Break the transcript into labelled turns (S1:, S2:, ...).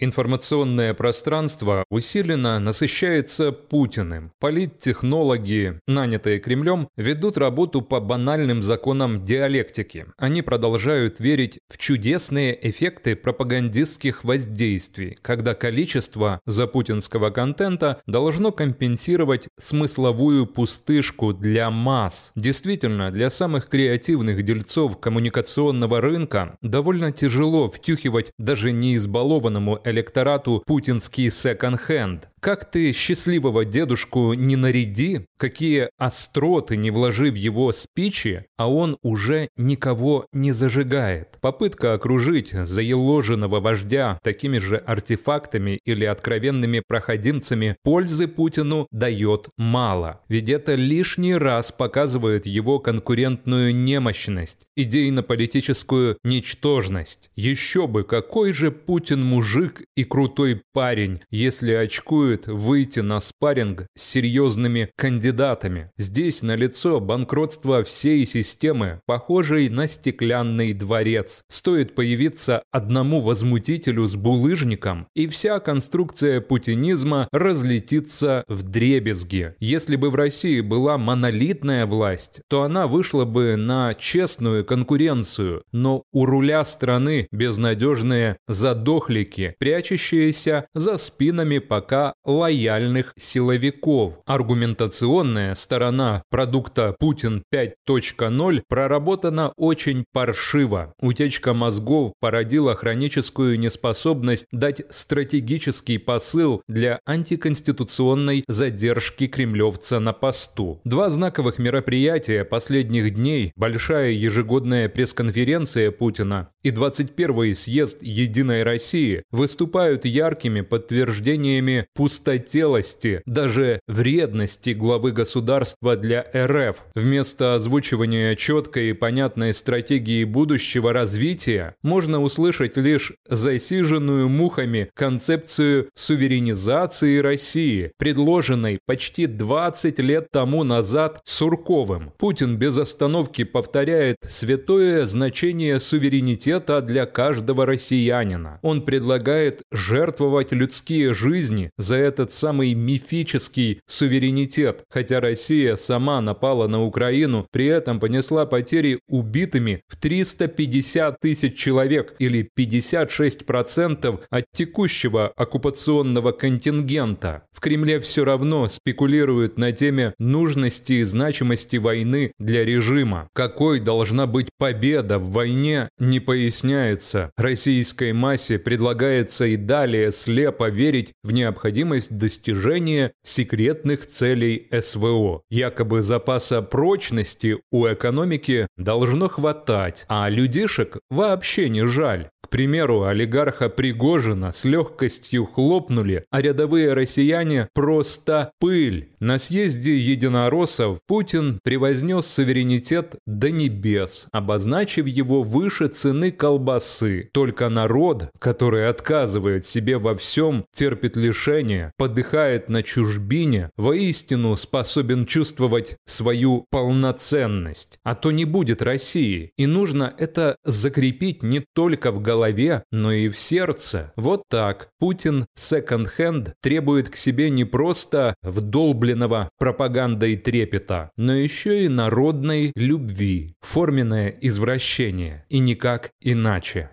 S1: Информационное пространство усиленно насыщается Путиным. Политтехнологи, нанятые Кремлем, ведут работу по банальным законам диалектики. Они продолжают верить в чудесные эффекты пропагандистских воздействий, когда количество запутинского контента должно компенсировать смысловую пустышку для масс. Действительно, для самых креативных дельцов коммуникационного рынка довольно тяжело втюхивать даже не избалованному электорату путинский секонд-хенд. Как ты счастливого дедушку не наряди, какие остроты не вложи в его спичи, а он уже никого не зажигает. Попытка окружить заеложенного вождя такими же артефактами или откровенными проходимцами пользы Путину дает мало. Ведь это лишний раз показывает его конкурентную немощность, идейно-политическую ничтожность. Еще бы, какой же Путин мужик и крутой парень, если очкует рискует выйти на спарринг с серьезными кандидатами. Здесь налицо банкротство всей системы, похожей на стеклянный дворец. Стоит появиться одному возмутителю с булыжником, и вся конструкция путинизма разлетится в дребезги. Если бы в России была монолитная власть, то она вышла бы на честную конкуренцию, но у руля страны безнадежные задохлики, прячущиеся за спинами пока лояльных силовиков. Аргументационная сторона продукта Путин 5.0 проработана очень паршиво. Утечка мозгов породила хроническую неспособность дать стратегический посыл для антиконституционной задержки кремлевца на посту. Два знаковых мероприятия последних дней – большая ежегодная пресс-конференция Путина и 21-й съезд «Единой России» выступают яркими подтверждениями пустотелости, даже вредности главы государства для РФ. Вместо озвучивания четкой и понятной стратегии будущего развития можно услышать лишь засиженную мухами концепцию суверенизации России, предложенной почти 20 лет тому назад Сурковым. Путин без остановки повторяет святое значение суверенитета для каждого россиянина. Он предлагает жертвовать людские жизни за этот самый мифический суверенитет, хотя Россия сама напала на Украину, при этом понесла потери убитыми в 350 тысяч человек или 56% от текущего оккупационного контингента. В Кремле все равно спекулируют на теме нужности и значимости войны для режима. Какой должна быть победа в войне, не поясняется. Российской массе предлагается и далее слепо верить в необходимость необходимость достижения секретных целей СВО. Якобы запаса прочности у экономики должно хватать, а людишек вообще не жаль. К примеру, олигарха Пригожина с легкостью хлопнули, а рядовые россияне просто пыль. На съезде единороссов Путин превознес суверенитет до небес, обозначив его выше цены колбасы. Только народ, который отказывает себе во всем, терпит лишения, подыхает на чужбине, воистину способен чувствовать свою полноценность. А то не будет России. И нужно это закрепить не только в голове, но и в сердце. Вот так Путин секонд-хенд требует к себе не просто вдолбленного пропагандой трепета, но еще и народной любви. Форменное извращение. И никак иначе.